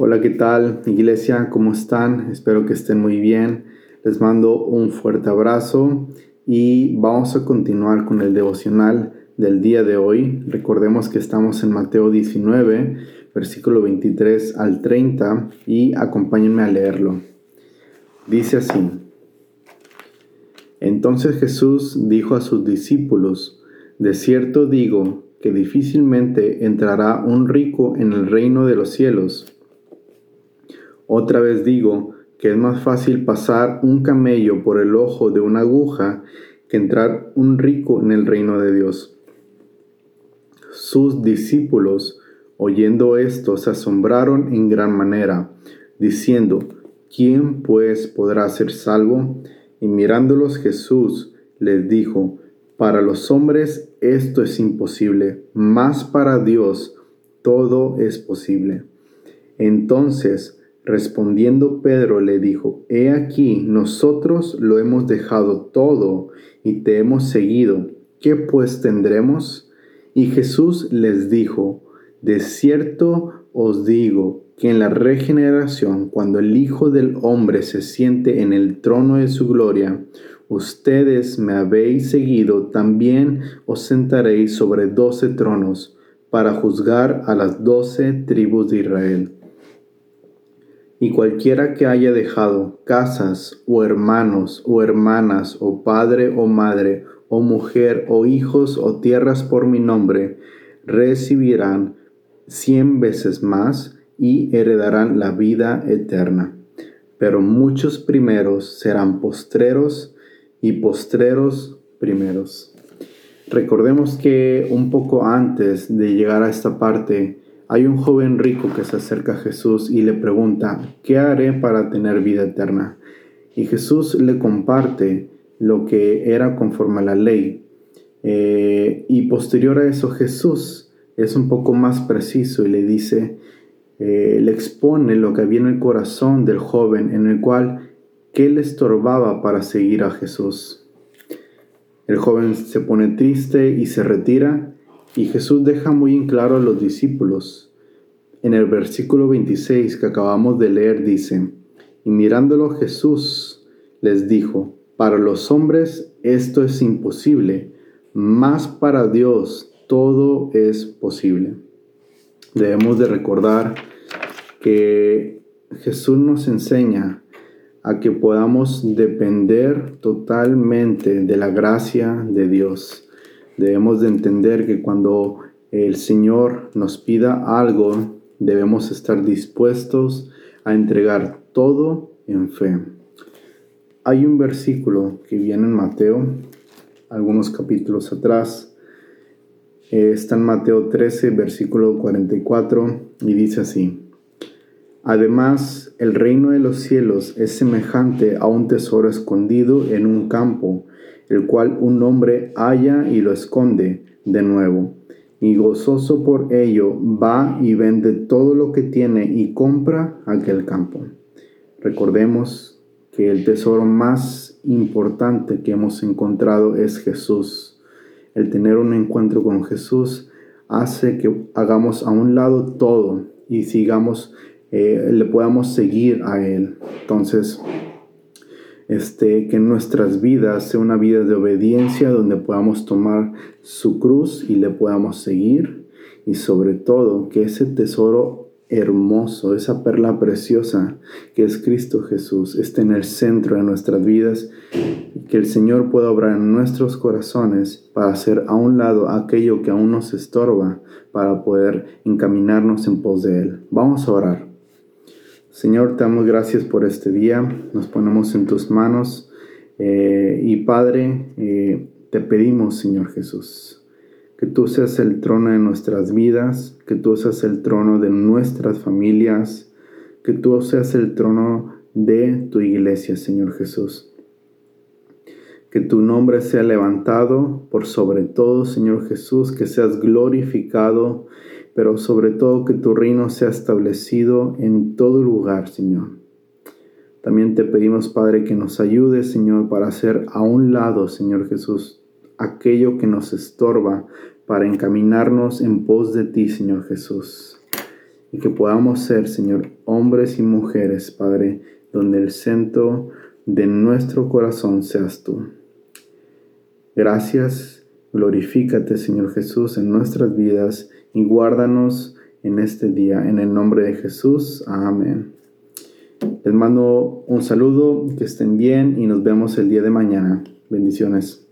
Hola, ¿qué tal iglesia? ¿Cómo están? Espero que estén muy bien. Les mando un fuerte abrazo y vamos a continuar con el devocional del día de hoy. Recordemos que estamos en Mateo 19, versículo 23 al 30 y acompáñenme a leerlo. Dice así. Entonces Jesús dijo a sus discípulos, de cierto digo que difícilmente entrará un rico en el reino de los cielos. Otra vez digo que es más fácil pasar un camello por el ojo de una aguja que entrar un rico en el reino de Dios. Sus discípulos, oyendo esto, se asombraron en gran manera, diciendo, ¿quién pues podrá ser salvo? Y mirándolos Jesús les dijo, para los hombres esto es imposible, mas para Dios todo es posible. Entonces, respondiendo Pedro le dijo, He aquí, nosotros lo hemos dejado todo y te hemos seguido. ¿Qué pues tendremos? Y Jesús les dijo, De cierto os digo que en la regeneración, cuando el Hijo del Hombre se siente en el trono de su gloria, ustedes me habéis seguido, también os sentaréis sobre doce tronos para juzgar a las doce tribus de Israel. Y cualquiera que haya dejado casas o hermanos o hermanas o padre o madre o mujer o hijos o tierras por mi nombre, recibirán cien veces más y heredarán la vida eterna. Pero muchos primeros serán postreros y postreros primeros. Recordemos que un poco antes de llegar a esta parte, hay un joven rico que se acerca a Jesús y le pregunta, ¿qué haré para tener vida eterna? Y Jesús le comparte lo que era conforme a la ley. Eh, y posterior a eso Jesús es un poco más preciso y le dice, eh, le expone lo que había en el corazón del joven en el cual ¿Qué le estorbaba para seguir a Jesús? El joven se pone triste y se retira y Jesús deja muy en claro a los discípulos. En el versículo 26 que acabamos de leer dice, y mirándolo Jesús les dijo, para los hombres esto es imposible, mas para Dios todo es posible. Debemos de recordar que Jesús nos enseña a que podamos depender totalmente de la gracia de Dios. Debemos de entender que cuando el Señor nos pida algo, debemos estar dispuestos a entregar todo en fe. Hay un versículo que viene en Mateo, algunos capítulos atrás. Está en Mateo 13, versículo 44, y dice así. Además, el reino de los cielos es semejante a un tesoro escondido en un campo, el cual un hombre halla y lo esconde de nuevo. Y gozoso por ello va y vende todo lo que tiene y compra aquel campo. Recordemos que el tesoro más importante que hemos encontrado es Jesús. El tener un encuentro con Jesús hace que hagamos a un lado todo y sigamos eh, le podamos seguir a Él. Entonces, este, que nuestras vidas sea una vida de obediencia donde podamos tomar su cruz y le podamos seguir. Y sobre todo, que ese tesoro hermoso, esa perla preciosa que es Cristo Jesús, esté en el centro de nuestras vidas, que el Señor pueda obrar en nuestros corazones para hacer a un lado aquello que aún nos estorba, para poder encaminarnos en pos de Él. Vamos a orar. Señor, te damos gracias por este día, nos ponemos en tus manos eh, y Padre, eh, te pedimos, Señor Jesús, que tú seas el trono de nuestras vidas, que tú seas el trono de nuestras familias, que tú seas el trono de tu iglesia, Señor Jesús. Que tu nombre sea levantado por sobre todo, Señor Jesús, que seas glorificado pero sobre todo que tu reino sea establecido en todo lugar, Señor. También te pedimos, Padre, que nos ayudes, Señor, para hacer a un lado, Señor Jesús, aquello que nos estorba para encaminarnos en pos de ti, Señor Jesús. y que podamos ser, Señor, hombres y mujeres, Padre, donde el centro de nuestro corazón seas tú. Gracias, glorifícate, Señor Jesús, en nuestras vidas y guárdanos en este día. En el nombre de Jesús, amén. Les mando un saludo, que estén bien y nos vemos el día de mañana. Bendiciones.